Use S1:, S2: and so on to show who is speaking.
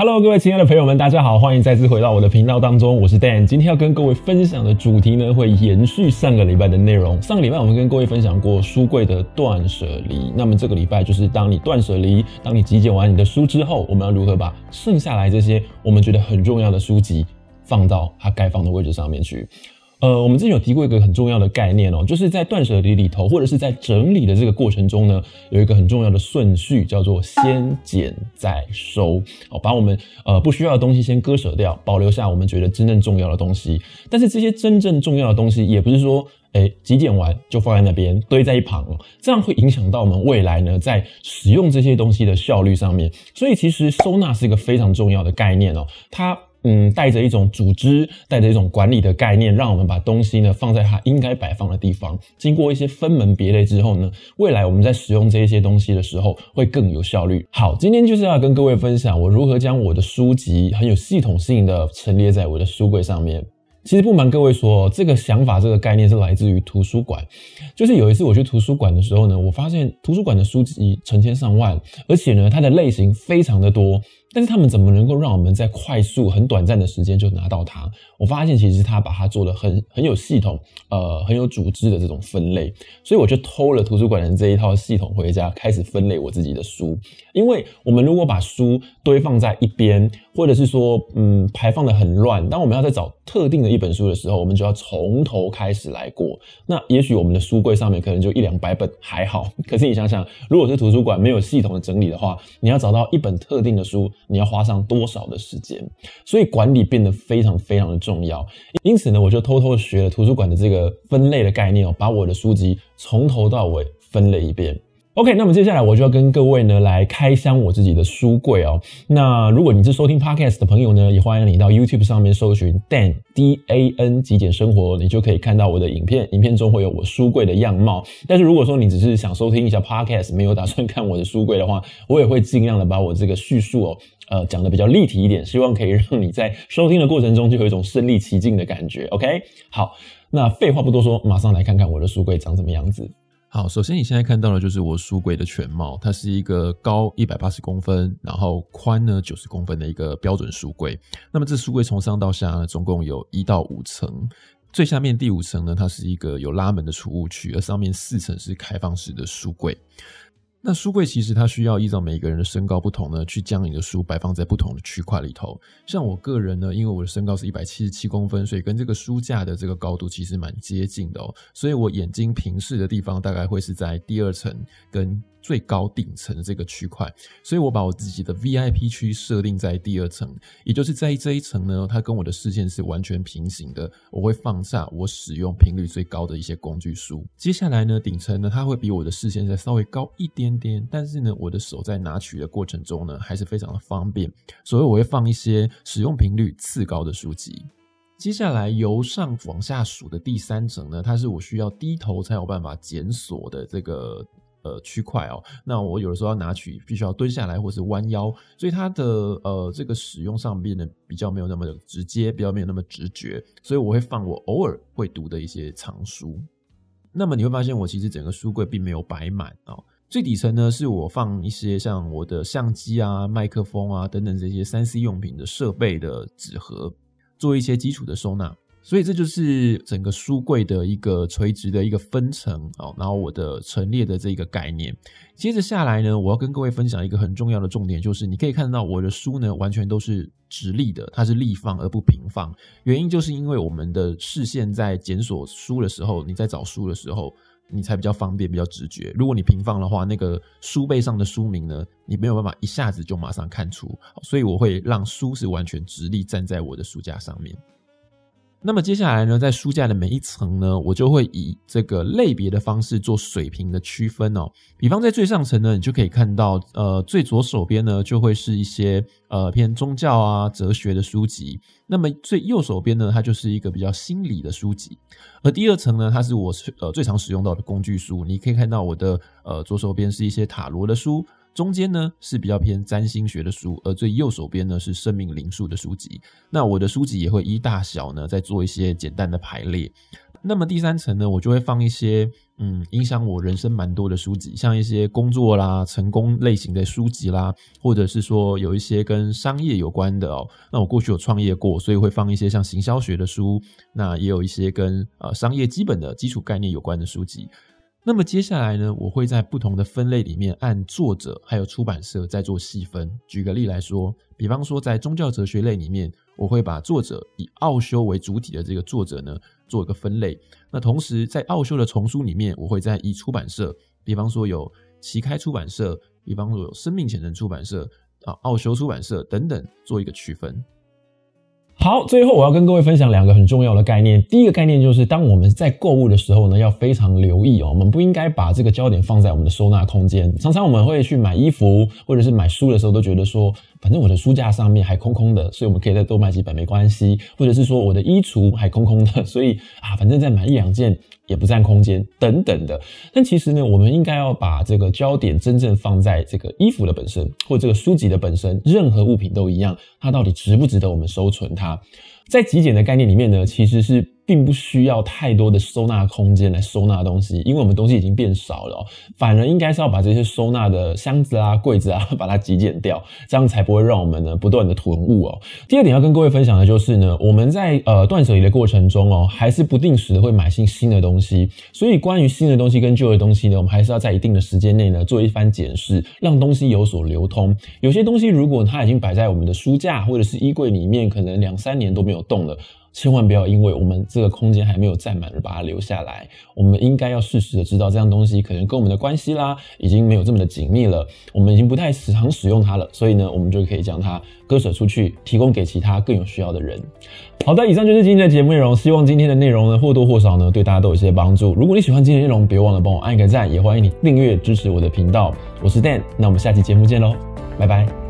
S1: Hello，各位亲爱的朋友们，大家好，欢迎再次回到我的频道当中，我是 Dan。今天要跟各位分享的主题呢，会延续上个礼拜的内容。上个礼拜我们跟各位分享过书柜的断舍离，那么这个礼拜就是当你断舍离，当你集结完你的书之后，我们要如何把剩下来这些我们觉得很重要的书籍放到它该放的位置上面去。呃，我们之前有提过一个很重要的概念哦，就是在断舍离里头，或者是在整理的这个过程中呢，有一个很重要的顺序，叫做先减再收。好，把我们呃不需要的东西先割舍掉，保留下我们觉得真正重要的东西。但是这些真正重要的东西，也不是说，诶，极简完就放在那边堆在一旁，这样会影响到我们未来呢，在使用这些东西的效率上面。所以其实收纳是一个非常重要的概念哦，它。嗯，带着一种组织，带着一种管理的概念，让我们把东西呢放在它应该摆放的地方。经过一些分门别类之后呢，未来我们在使用这一些东西的时候会更有效率。好，今天就是要跟各位分享我如何将我的书籍很有系统性的陈列在我的书柜上面。其实不瞒各位说，这个想法、这个概念是来自于图书馆。就是有一次我去图书馆的时候呢，我发现图书馆的书籍成千上万，而且呢，它的类型非常的多。但是他们怎么能够让我们在快速、很短暂的时间就拿到它？我发现其实他把它做的很很有系统，呃，很有组织的这种分类。所以我就偷了图书馆的这一套系统回家，开始分类我自己的书。因为我们如果把书堆放在一边，或者是说，嗯，排放的很乱，当我们要再找特定的一本书的时候，我们就要从头开始来过。那也许我们的书柜上面可能就一两百本还好，可是你想想，如果是图书馆没有系统的整理的话，你要找到一本特定的书。你要花上多少的时间？所以管理变得非常非常的重要。因此呢，我就偷偷学了图书馆的这个分类的概念哦，把我的书籍从头到尾分了一遍。OK，那么接下来我就要跟各位呢来开箱我自己的书柜哦。那如果你是收听 Podcast 的朋友呢，也欢迎你到 YouTube 上面搜寻 Dan D A N 极简生活，你就可以看到我的影片。影片中会有我书柜的样貌。但是如果说你只是想收听一下 Podcast，没有打算看我的书柜的话，我也会尽量的把我这个叙述哦，呃，讲的比较立体一点，希望可以让你在收听的过程中就有一种身临其境的感觉。OK，好，那废话不多说，马上来看看我的书柜长什么样子。
S2: 好，首先你现在看到的就是我书柜的全貌，它是一个高一百八十公分，然后宽呢九十公分的一个标准书柜。那么这书柜从上到下呢，总共有一到五层，最下面第五层呢，它是一个有拉门的储物区，而上面四层是开放式的书柜。那书柜其实它需要依照每个人的身高不同呢，去将你的书摆放在不同的区块里头。像我个人呢，因为我的身高是一百七十七公分，所以跟这个书架的这个高度其实蛮接近的哦。所以我眼睛平视的地方大概会是在第二层跟。最高顶层的这个区块，所以我把我自己的 VIP 区设定在第二层，也就是在这一层呢，它跟我的视线是完全平行的。我会放下我使用频率最高的一些工具书。接下来呢，顶层呢，它会比我的视线再稍微高一点点，但是呢，我的手在拿取的过程中呢，还是非常的方便，所以我会放一些使用频率次高的书籍。接下来由上往下数的第三层呢，它是我需要低头才有办法检索的这个。呃，区块哦，那我有的时候要拿取，必须要蹲下来或是弯腰，所以它的呃这个使用上变得比较没有那么的直接，比较没有那么直觉，所以我会放我偶尔会读的一些藏书。那么你会发现，我其实整个书柜并没有摆满哦。最底层呢，是我放一些像我的相机啊、麦克风啊等等这些三 C 用品的设备的纸盒，做一些基础的收纳。所以这就是整个书柜的一个垂直的一个分层啊，然后我的陈列的这个概念。接着下来呢，我要跟各位分享一个很重要的重点，就是你可以看到我的书呢，完全都是直立的，它是立放而不平放。原因就是因为我们的视线在检索书的时候，你在找书的时候，你才比较方便，比较直觉。如果你平放的话，那个书背上的书名呢，你没有办法一下子就马上看出。所以我会让书是完全直立站在我的书架上面。那么接下来呢，在书架的每一层呢，我就会以这个类别的方式做水平的区分哦。比方在最上层呢，你就可以看到，呃，最左手边呢，就会是一些呃偏宗教啊、哲学的书籍。那么最右手边呢，它就是一个比较心理的书籍。而第二层呢，它是我呃最常使用到的工具书。你可以看到我的呃左手边是一些塔罗的书。中间呢是比较偏占星学的书，而最右手边呢是生命灵数的书籍。那我的书籍也会依大小呢再做一些简单的排列。那么第三层呢，我就会放一些嗯，影响我人生蛮多的书籍，像一些工作啦、成功类型的书籍啦，或者是说有一些跟商业有关的哦。那我过去有创业过，所以会放一些像行销学的书，那也有一些跟呃商业基本的基础概念有关的书籍。那么接下来呢，我会在不同的分类里面按作者还有出版社再做细分。举个例来说，比方说在宗教哲学类里面，我会把作者以奥修为主体的这个作者呢做一个分类。那同时在奥修的丛书里面，我会再以出版社，比方说有旗开出版社，比方说有生命潜能出版社啊、奥修出版社等等做一个区分。
S1: 好，最后我要跟各位分享两个很重要的概念。第一个概念就是，当我们在购物的时候呢，要非常留意哦，我们不应该把这个焦点放在我们的收纳空间。常常我们会去买衣服或者是买书的时候，都觉得说，反正我的书架上面还空空的，所以我们可以再多买几本没关系。或者是说，我的衣橱还空空的，所以啊，反正再买一两件也不占空间等等的。但其实呢，我们应该要把这个焦点真正放在这个衣服的本身，或者这个书籍的本身，任何物品都一样，它到底值不值得我们收存它？在极简的概念里面呢，其实是。并不需要太多的收纳空间来收纳东西，因为我们东西已经变少了，反而应该是要把这些收纳的箱子啊、柜子啊，把它极简掉，这样才不会让我们呢不断的囤物哦。第二点要跟各位分享的就是呢，我们在呃断舍离的过程中哦，还是不定时的会买新新的东西，所以关于新的东西跟旧的东西呢，我们还是要在一定的时间内呢做一番检视，让东西有所流通。有些东西如果它已经摆在我们的书架或者是衣柜里面，可能两三年都没有动了。千万不要因为我们这个空间还没有占满而把它留下来。我们应该要适时的知道这样东西可能跟我们的关系啦，已经没有这么的紧密了，我们已经不太时常使用它了，所以呢，我们就可以将它割舍出去，提供给其他更有需要的人。好的，以上就是今天的节目内容，希望今天的内容呢或多或少呢对大家都有一些帮助。如果你喜欢今天的内容，别忘了帮我按一个赞，也欢迎你订阅支持我的频道。我是 Dan，那我们下期节目见喽，拜拜。